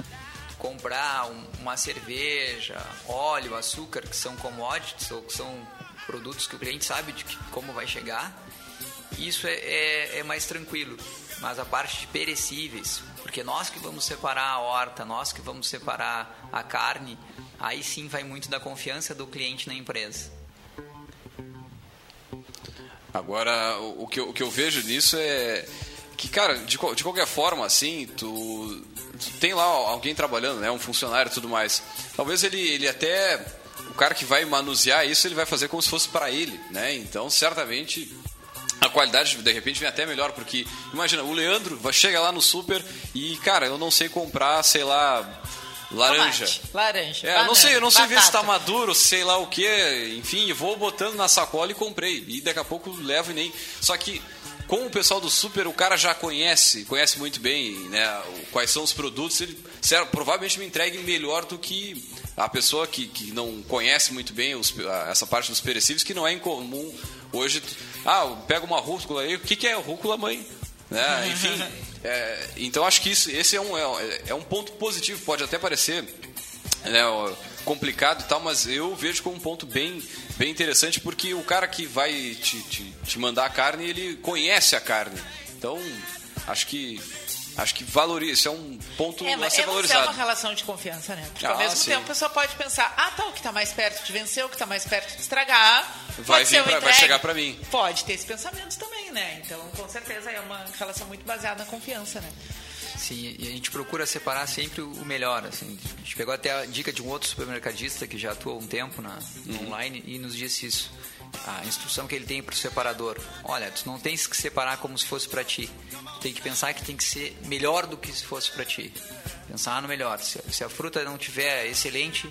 Comprar um, uma cerveja, óleo, açúcar, que são commodities ou que são produtos que o cliente sabe de que, como vai chegar, isso é, é, é mais tranquilo. Mas a parte de perecíveis, porque nós que vamos separar a horta, nós que vamos separar a carne, aí sim vai muito da confiança do cliente na empresa. Agora, o que eu, o que eu vejo nisso é que, cara, de, de qualquer forma, assim, tu, tu, tem lá alguém trabalhando, né? Um funcionário e tudo mais. Talvez ele, ele até. O cara que vai manusear isso, ele vai fazer como se fosse para ele, né? Então, certamente. A qualidade de repente vem até melhor, porque imagina, o Leandro chega lá no super e, cara, eu não sei comprar, sei lá, laranja. Tomate, laranja. É, não sei, eu não sei ver se tá maduro, sei lá o que, enfim, vou botando na sacola e comprei. E daqui a pouco levo e nem. Só que com o pessoal do Super, o cara já conhece, conhece muito bem né, quais são os produtos, ele provavelmente me entregue melhor do que a pessoa que, que não conhece muito bem os, essa parte dos perecíveis, que não é incomum hoje. Ah, pega uma rúcula aí, o que, que é rúcula, mãe? Né? Enfim, é, então acho que isso, esse é um, é, é um ponto positivo, pode até parecer né, complicado e tal, mas eu vejo como um ponto bem, bem interessante porque o cara que vai te, te, te mandar a carne, ele conhece a carne. Então, acho que acho que valoriza, isso é um ponto é, a ser valorizado. É uma relação de confiança, né? Porque ah, ao mesmo sim. tempo a pessoa pode pensar, ah, tá, o que está mais perto de vencer, o que está mais perto de estragar, vai, vir pra, vai chegar para mim. Pode ter esse pensamento também, né? Então, com certeza é uma relação muito baseada na confiança, né? Sim, e a gente procura separar sempre o melhor. Assim. A gente pegou até a dica de um outro supermercadista que já atua um tempo na, uhum. online e nos disse isso. A instrução que ele tem para o separador. Olha, tu não tens que separar como se fosse para ti. Tu tem que pensar que tem que ser melhor do que se fosse para ti. Pensar no melhor. Se, se a fruta não tiver excelente,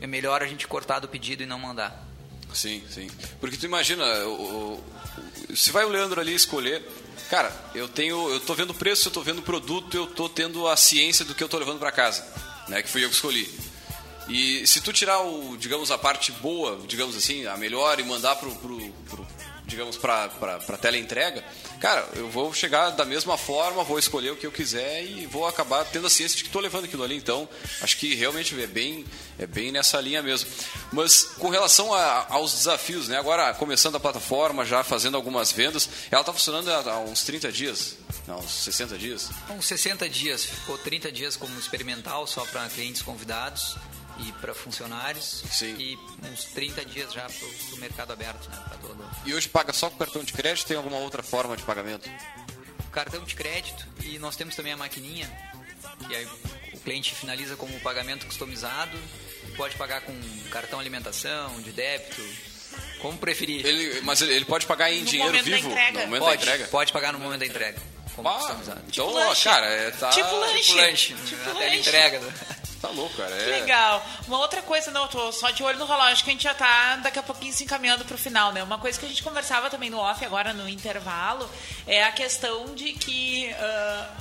é melhor a gente cortar do pedido e não mandar. Sim, sim. Porque tu imagina, o, o, se vai o Leandro ali escolher, Cara, eu tenho, eu tô vendo preço, eu tô vendo produto, eu tô tendo a ciência do que eu tô levando para casa, né? Que fui eu que escolhi. E se tu tirar o, digamos, a parte boa, digamos assim, a melhor e mandar pro, pro, pro digamos, para tela entrega, cara, eu vou chegar da mesma forma, vou escolher o que eu quiser e vou acabar tendo a ciência de que estou levando aquilo ali. Então, acho que realmente é bem, é bem nessa linha mesmo. Mas com relação a, aos desafios, né? Agora, começando a plataforma, já fazendo algumas vendas, ela está funcionando há, há uns 30 dias, não, uns 60 dias? Uns 60 dias, ficou 30 dias como experimental só para clientes convidados e para funcionários Sim. e uns 30 dias já para o mercado aberto, né, todo. E hoje paga só com cartão de crédito? Tem alguma outra forma de pagamento? Cartão de crédito e nós temos também a maquininha que aí o cliente finaliza como pagamento customizado pode pagar com cartão alimentação, de débito, como preferir. Ele, mas ele, pode pagar em no dinheiro vivo no momento pode, da entrega? Pode pagar no momento da entrega. Como ah, customizado. Então, tipo lanche. cara, é, tá... Tipo lanche. Tipo lanche. Tipo até lanche. entrega. Tá louco, cara. Que É... legal. Uma outra coisa, não, eu tô só de olho no relógio, que a gente já tá daqui a pouquinho se encaminhando pro final, né? Uma coisa que a gente conversava também no off, agora no intervalo, é a questão de que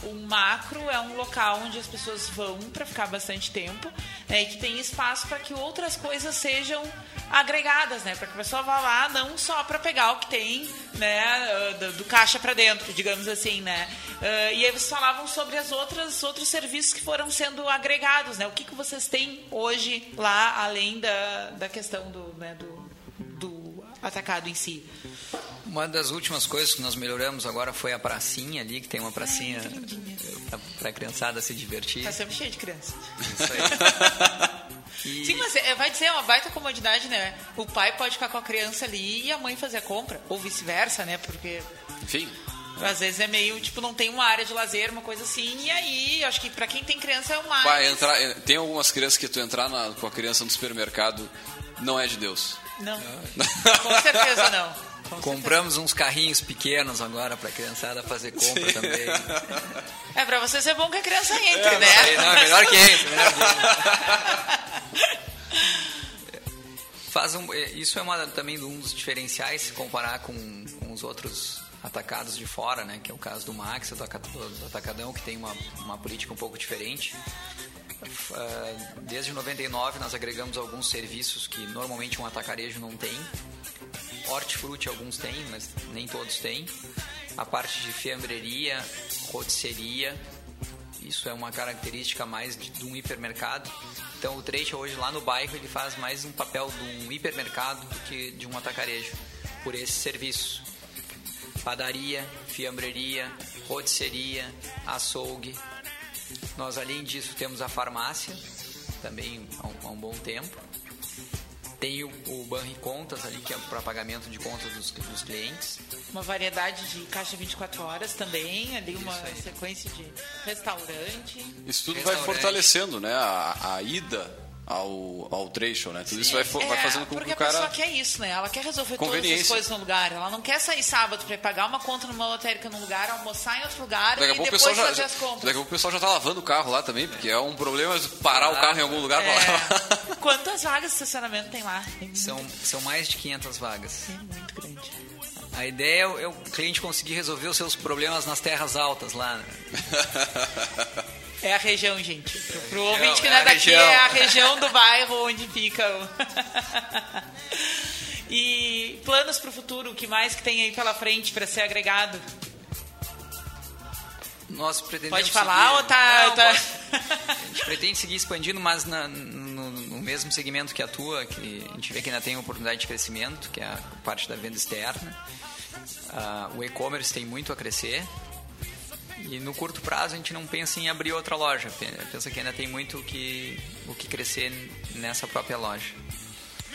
uh, o macro é um local onde as pessoas vão para ficar bastante tempo, né? E que tem espaço para que outras coisas sejam agregadas, né? Para que a pessoa vá lá não só para pegar o que tem, né, do, do caixa para dentro, digamos assim, né? Uh, e aí vocês falavam sobre as outras outros serviços que foram sendo agregados, né? O que, que vocês têm hoje lá, além da, da questão do, né, do, do atacado em si? Uma das últimas coisas que nós melhoramos agora foi a pracinha ali, que tem uma pracinha para a criançada se divertir. Tá sempre cheio de criança. Isso aí. E... Sim, mas é, vai dizer, é uma baita comodidade, né? O pai pode ficar com a criança ali e a mãe fazer a compra. Ou vice-versa, né? Porque. Enfim. Às vezes é meio, tipo, não tem uma área de lazer, uma coisa assim, e aí, acho que pra quem tem criança é uma Vai entrar, é, tem algumas crianças que tu entrar na, com a criança no supermercado, não é de Deus. Não. com certeza não. Com Compramos certeza. uns carrinhos pequenos agora pra criançada fazer compra Sim. também. É, pra vocês é bom que a criança entre, é, né? Não, é melhor que entre, melhor que entre. Faz um, é, isso é uma, também um dos diferenciais se comparar com, com os outros atacados de fora, né? Que é o caso do Max, do Atacadão, que tem uma, uma política um pouco diferente. Ah, desde 99 nós agregamos alguns serviços que normalmente um atacarejo não tem. Hortifruti alguns têm, mas nem todos têm. A parte de fiambreria, rotisseria, isso é uma característica mais de, de um hipermercado. Então o trade hoje lá no bairro ele faz mais um papel de um hipermercado do que de um atacarejo por esse serviço. Padaria, fiambreria, rotisseria, açougue. Nós além disso temos a farmácia, também há um, há um bom tempo. Tem o, o Banri Contas ali, que é para pagamento de contas dos, dos, clientes. Uma variedade de caixa 24 horas também, ali uma sequência de restaurante. Isso tudo restaurante. vai fortalecendo né, a, a ida ao, ao trecho, né? Tudo Sim. isso vai, vai é, fazendo com que o cara... Porque a pessoa quer isso, né? Ela quer resolver todas as coisas no lugar. Ela não quer sair sábado para pagar uma conta numa lotérica num lugar, almoçar em outro lugar daqui e depois fazer já, as compras. Daqui a pouco o pessoal já tá lavando o carro lá também, porque é um problema parar ah, o carro em algum lugar é. lavar. Quantas vagas de estacionamento tem lá? Tem são, são mais de 500 vagas. É muito grande. A ideia é o cliente conseguir resolver os seus problemas nas terras altas lá. Né? É a região, gente. Pro, pro ouvinte que é não é, daqui, região. é a região do bairro onde fica. e planos para o futuro, o que mais que tem aí pela frente para ser agregado? Nós pretendemos Pode falar seguir... ou tá... Não, tá... A gente pretende seguir expandindo, mas na, no, no, mesmo segmento que atua, que a gente vê que ainda tem oportunidade de crescimento, que é a parte da venda externa. Uh, o e-commerce tem muito a crescer, e no curto prazo a gente não pensa em abrir outra loja, pensa que ainda tem muito o que, o que crescer nessa própria loja.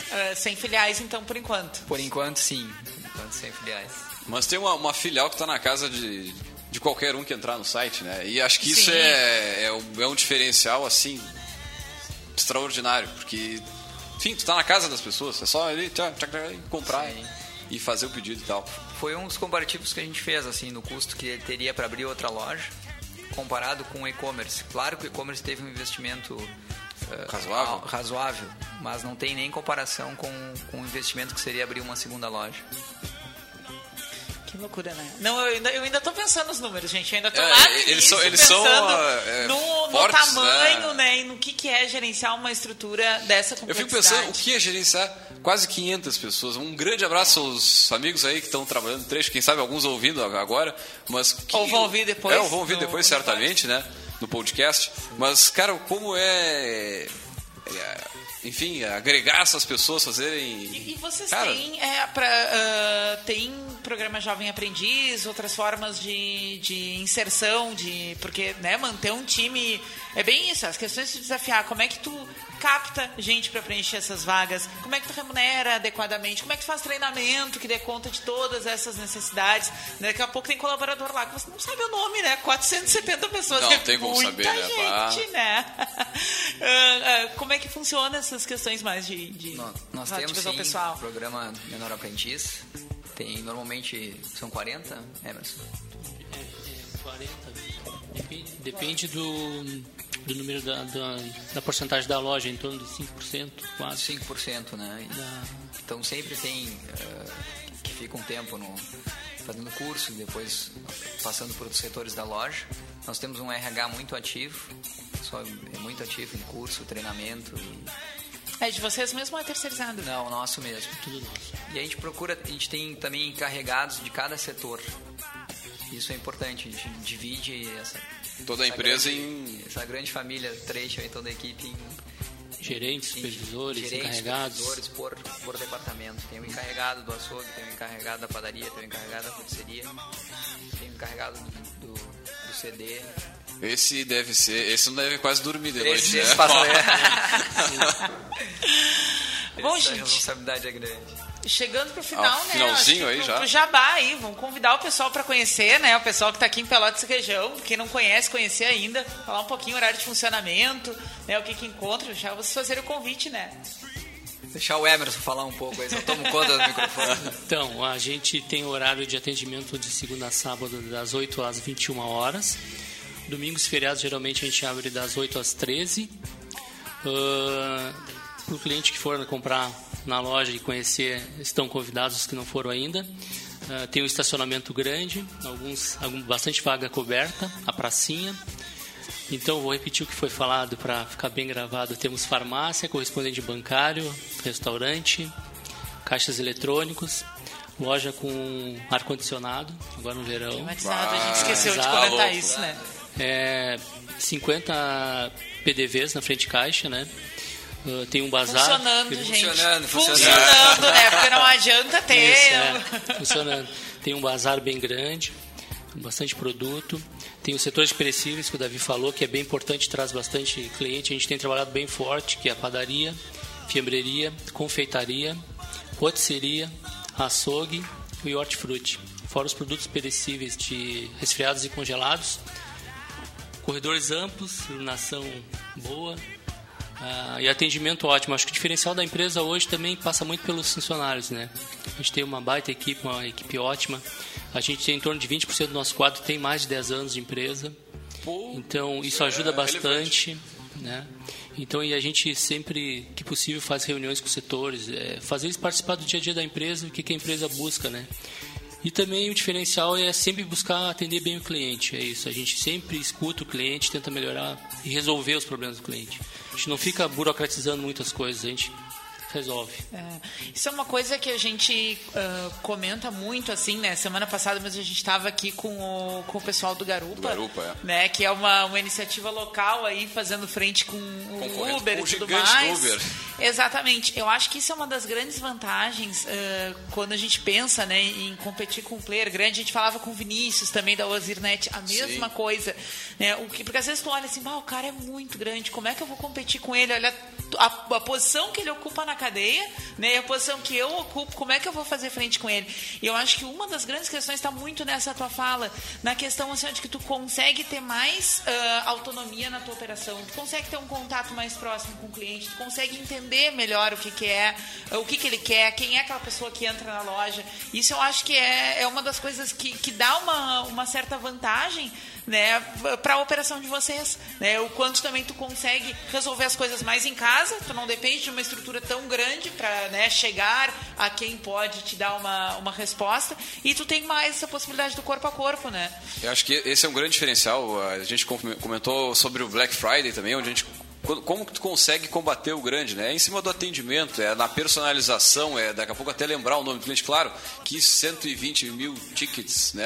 Uh, sem filiais, então, por enquanto? Por enquanto, sim. Por enquanto, sem filiais. Mas tem uma, uma filial que está na casa de, de qualquer um que entrar no site, né? E acho que isso é, é, é, um diferencial, assim, extraordinário, porque, enfim, tu está na casa das pessoas, é só ali tchá, tchá, comprar Sim. e fazer o pedido e tal foi um dos comparativos que a gente fez, assim, no custo que ele teria para abrir outra loja, comparado com o e-commerce. Claro que o e-commerce teve um investimento uh, razoável. razoável, mas não tem nem comparação com, com o investimento que seria abrir uma segunda loja. Que loucura, né? Não, eu ainda, eu ainda tô pensando nos números, gente. Eu ainda tô é, lá eles são, eles pensando são, é, no, fortes, no, tamanho, né? né? E no que, que é gerenciar uma estrutura dessa complexidade. Eu fico pensando o que é gerenciar quase 500 pessoas. Um grande abraço aos amigos aí que estão trabalhando no trecho, quem sabe alguns ouvindo agora, mas... Que, ou vão ouvir depois. É, ou vão ouvir no, depois, certamente, né? No podcast. Mas, cara, como é... é enfim, agregar essas pessoas, fazerem. E, e vocês Cara... têm, é, pra, uh, tem programa Jovem Aprendiz, outras formas de, de inserção, de. Porque, né, manter um time. É bem isso, as questões de desafiar. Como é que tu capta gente para preencher essas vagas? Como é que tu remunera adequadamente? Como é que tu faz treinamento que dê conta de todas essas necessidades? Daqui a pouco tem colaborador lá que você não sabe o nome, né? 470 pessoas. Não, é tem como muita saber, né? gente, né? uh, como é que funciona essas questões mais de, de nós, nós temos sim, pessoal? programa Menor Aprendiz. Tem, normalmente, são 40, Emerson? É, é 40. Depende, depende do do número da, da, da, porcentagem da loja, em torno de 5%, quase. 5%, né? Da... Então sempre tem uh, que fica um tempo no, fazendo curso e depois passando por outros setores da loja. Nós temos um RH muito ativo, só é muito ativo em curso, treinamento e é de vocês mesmo ou é terceirizado? Não, nosso mesmo. Tudo nosso. E a gente procura, a gente tem também encarregados de cada setor. Isso é importante, a gente divide essa, toda a empresa grande, em essa grande família trecho aí, toda a equipe em gerentes, supervisores, gerentes, encarregados. supervisores por, por departamento. Tem o encarregado do açougue, tem o encarregado da padaria, tem o encarregado da patisserie, tem o encarregado do, do, do CD. Esse deve ser, esse não deve quase dormir de noite, Esse, né? Bom, Essa gente. responsabilidade é grande. Chegando pro final, Ah, né? finalzinho acho que aí pro, já. Pro Jabá aí, vamos convidar o pessoal para conhecer, né? O pessoal que tá aqui em Pelotas e região, quem não conhece, conhecer ainda, falar um pouquinho o horário de funcionamento, né? O que que encontra, já vocês fazerem o convite, né? Deixar o Emerson falar um pouco aí, só tomo conta do microfone. Então, a gente tem horário de atendimento de segunda a sábado das 8 às 21 horas. Domingos e feriados geralmente a gente abre das 8 às 13. Para o cliente que for comprar na loja e conhecer, estão convidados os que não foram ainda. Ah, tem um estacionamento grande, alguns, algum, bastante vaga coberta, a pracinha. Então, vou repetir o que foi falado para ficar bem gravado. Temos farmácia, correspondente bancário, restaurante, caixas eletrônicos, loja com ar-condicionado, agora no verão. Climatizado, a gente esqueceu de comentar isso, né? É, 50 PDVs na frente caixa, né? Uh, tem um bazar. Funcionando, gente. Funcionando, funcionando. Funcionando, né? Porque não adianta ter. Isso, é, funcionando. Tem um bazar bem grande, com bastante produto. Tem o setor de perecíveis, que o Davi falou, que é bem importante, traz bastante cliente. A gente tem trabalhado bem forte, que é a padaria, fiambreria, confeitaria, rotisseria, açougue e hortifruti. Fora os produtos perecíveis de resfriados e congelados. Corredores amplos, iluminação boa, ah, e atendimento ótimo. Acho que o diferencial da empresa hoje também passa muito pelos funcionários, né? A gente tem uma baita equipe, uma equipe ótima. A gente tem em torno de 20% do nosso quadro tem mais de 10 anos de empresa. Então isso é ajuda relevante. bastante, né? Então e a gente sempre que possível faz reuniões com os setores, é, fazer eles participar do dia a dia da empresa, o que, que a empresa busca, né? E também o diferencial é sempre buscar atender bem o cliente, é isso. A gente sempre escuta o cliente, tenta melhorar e resolver os problemas do cliente. A gente não fica burocratizando muitas coisas, a gente resolve. É, isso é uma coisa que a gente ah, comenta muito, assim, né? Semana passada mesmo a gente estava aqui com o, com o pessoal do Garupa. Do Garupa, é. Né? Que é uma, uma iniciativa local aí, fazendo frente com o Uber com e o tudo gigante mais. Uber. Exatamente. Eu acho que isso é uma das grandes vantagens ah, quando a gente pensa né, em competir com um player grande. A gente falava com o Vinícius também da Ozirnet, a mesma Sim. coisa. Né? O que, porque às vezes tu olha assim, "Bah, o cara é muito grande, como é que eu vou competir com ele? Olha a, a posição que ele ocupa na cadeia, né? E a posição que eu ocupo, como é que eu vou fazer frente com ele? E eu acho que uma das grandes questões está muito nessa tua fala, na questão assim, de que tu consegue ter mais ah, autonomia na tua operação, tu consegue ter um contato mais próximo com o cliente, tu consegue entender melhor o que, que é, o que, que ele quer, quem é aquela pessoa que entra na loja. Isso eu acho que é, é uma das coisas que, que dá uma, uma certa vantagem né, para a operação de vocês, né? O quanto também tu consegue resolver as coisas mais em casa, tu não depende de uma estrutura tão grande para né, chegar a quem pode te dar uma, uma resposta e tu tem mais essa possibilidade do corpo a corpo, né? Eu acho que esse é um grande diferencial. A gente com- comentou sobre o Black Friday também, onde a gente como que tu consegue combater o grande, né? É em cima do atendimento, é na personalização, é daqui a pouco até lembrar o nome do cliente. Claro que 120 mil tickets, né?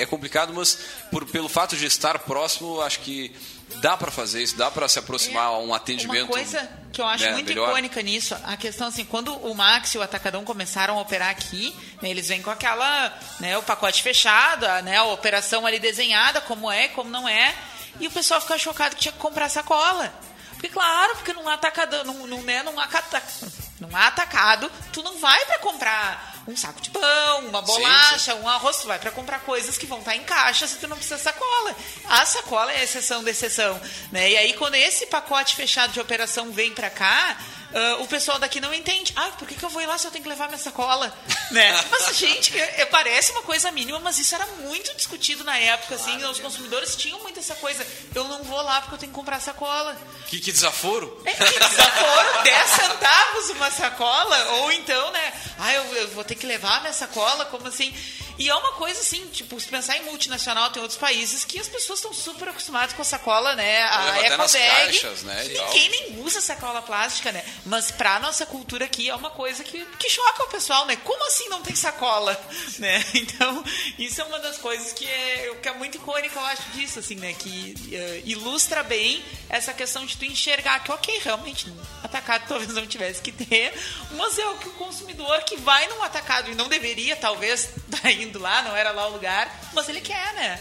É complicado, mas por, pelo fato de estar próximo, acho que dá para fazer isso, dá para se aproximar a um atendimento. Uma coisa que eu acho né, muito melhor. icônica nisso, a questão assim, quando o Max e o Atacadão começaram a operar aqui, né, eles vêm com aquela, né, o pacote fechado, a, né, a operação ali desenhada, como é, como não é, e o pessoal fica chocado que tinha que comprar sacola. Porque, claro, porque num atacadão, num, num, né, num, acata, num atacado, tu não vai para comprar um saco de pão, uma bolacha, um arroz, tu vai para comprar coisas que vão estar em caixa se tu não precisa de sacola. A sacola é a exceção da exceção, né? E aí quando esse pacote fechado de operação vem para cá, ah, o pessoal daqui não entende. Ah, por que, que eu vou ir lá se eu tenho que levar minha sacola? né? Mas, gente, é- é- parece uma coisa mínima, mas isso era muito discutido na época, assim, os consumidores tinham muito essa coisa, eu não vou lá porque eu tenho que comprar sacola. Que, que desaforo? É, que desaforo, 10 centavos uma sacola, ou então, né, ah, eu, eu vou ter que levar minha sacola, como assim? E é uma coisa assim, tipo, se pensar em multinacional, tem outros países que as pessoas estão super acostumadas com a sacola, né? A ecobag. caixas, né. Ninguém nem usa sacola plástica, né? Mas pra nossa cultura aqui é uma coisa que, que choca o pessoal, né? Como assim não tem sacola? Né? Então, isso é uma das coisas que é, que é muito icônica, eu acho, disso, assim, né? Que eh, ilustra bem essa questão de tu enxergar que, ok, realmente, atacado talvez não tivesse que ter, mas é o que o consumidor que vai num atacado e não deveria, talvez, estar indo lá, não era lá o lugar, mas ele quer, né?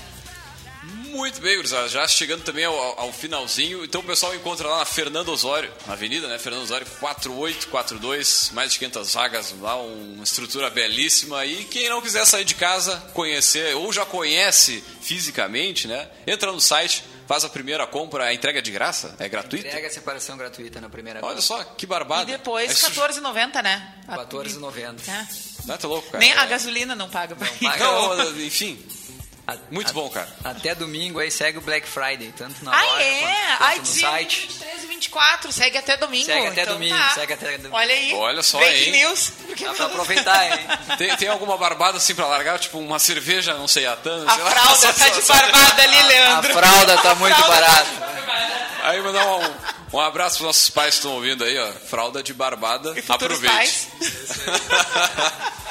Muito bem, gurizada. Já chegando também ao, ao finalzinho. Então o pessoal encontra lá na Fernando Osório, na avenida, né? Fernando Osório 4842, mais de 500 vagas lá, uma estrutura belíssima. E quem não quiser sair de casa, conhecer, ou já conhece fisicamente, né? Entra no site, faz a primeira compra, a entrega é de graça? É gratuita? Entrega a separação gratuita na primeira Olha compra. só, que barbada. E depois, É isso- 14,90, né? 14,90. É. Não, tá louco, cara. Nem a gasolina não paga pra ir. Não, enfim. Muito bom, cara. Até domingo aí segue o Black Friday, tanto na Ah, loja é? quanto, quanto Ai, no dizia site. 23 e 24, segue até domingo. Segue até então domingo, tá. segue até domingo. Olha aí. Olha só, Fake hein? news. Porque Dá pra aproveitar, hein? Tem, tem alguma barbada assim pra largar? Tipo uma cerveja, não sei, a tana, A sei lá. fralda tá só- de só- barbada ali, Leandro. A fralda tá muito fralda tá barata. Aí mandar um, um abraço pros nossos pais que estão ouvindo aí, ó. Fralda de barbada. E Aproveite. pais.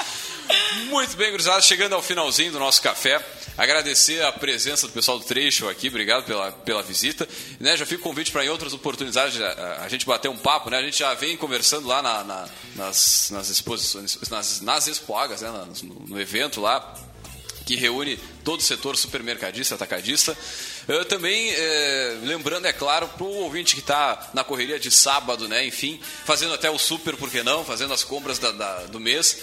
Muito bem, gurizada, chegando ao finalzinho do nosso café. Agradecer a presença do pessoal do Trecho aqui, obrigado pela, pela visita. Né, já fica o convite para em outras oportunidades a, a gente bater um papo, né? A gente já vem conversando lá na- na- nas, nas exposições, nas, nas expoagas, né? No, no evento lá, que reúne todo o setor supermercadista, atacadista. Eu também, eh, lembrando, é claro, para o ouvinte que está na correria de sábado, né? Enfim, fazendo até o super, por que não? Fazendo as compras da- da- do mês.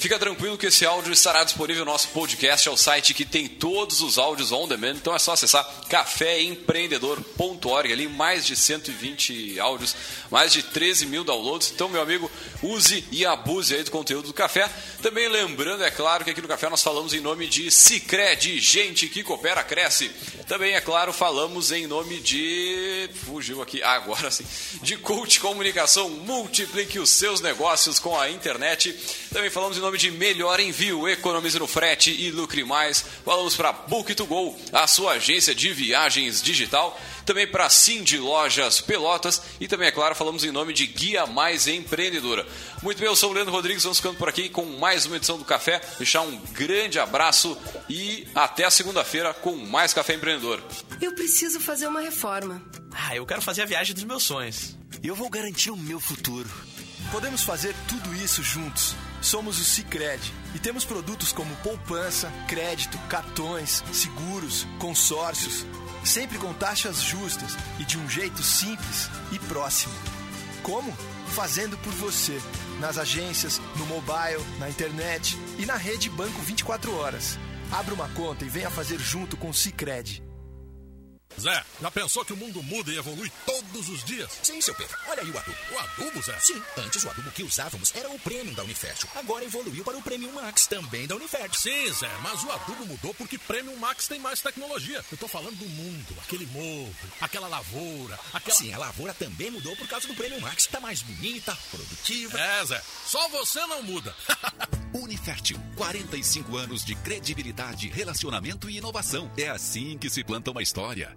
Fica tranquilo que esse áudio estará disponível no nosso podcast, é o site que tem todos os áudios on demand. Então é só acessar caféempreendedor.org, ali mais de 120 áudios, mais de 13 mil downloads. Então, meu amigo, use e abuse aí do conteúdo do café. Também lembrando, é claro, que aqui no café nós falamos em nome de Cicred, gente que coopera, cresce. Também, é claro, falamos em nome de. Fugiu aqui, ah, agora sim. De Coach Comunicação, multiplique os seus negócios com a internet. Também falamos em nome de Melhor Envio, economize no frete e lucre mais. Falamos para Book2Go, a sua agência de viagens digital. Também para Cindy Lojas Pelotas. E também, é claro, falamos em nome de Guia Mais Empreendedora. Muito bem, eu sou o Leandro Rodrigues, vamos ficando por aqui com mais uma edição do Café. Deixar um grande abraço e até a segunda-feira com mais Café Empreendedor. Eu preciso fazer uma reforma. Ah, eu quero fazer a viagem dos meus sonhos. Eu vou garantir o meu futuro. Podemos fazer tudo isso juntos. Somos o Cicred e temos produtos como poupança, crédito, cartões, seguros, consórcios, sempre com taxas justas e de um jeito simples e próximo. Como? Fazendo por você, nas agências, no mobile, na internet e na rede Banco 24 horas. Abra uma conta e venha fazer junto com o Cicred. Zé, já pensou que o mundo muda e evolui todos os dias? Sim, seu Pedro. Olha aí o adubo. O adubo, Zé? Sim, antes o adubo que usávamos era o Premium da Unifértil. Agora evoluiu para o Premium Max, também da Unifértil. Sim, Zé, mas o adubo mudou porque Premium Max tem mais tecnologia. Eu tô falando do mundo, aquele morro, aquela lavoura, aquela... Sim, a lavoura também mudou por causa do Premium Max. Tá mais bonita, produtiva. É, Zé, só você não muda. Unifértil, 45 anos de credibilidade, relacionamento e inovação. É assim que se planta uma história.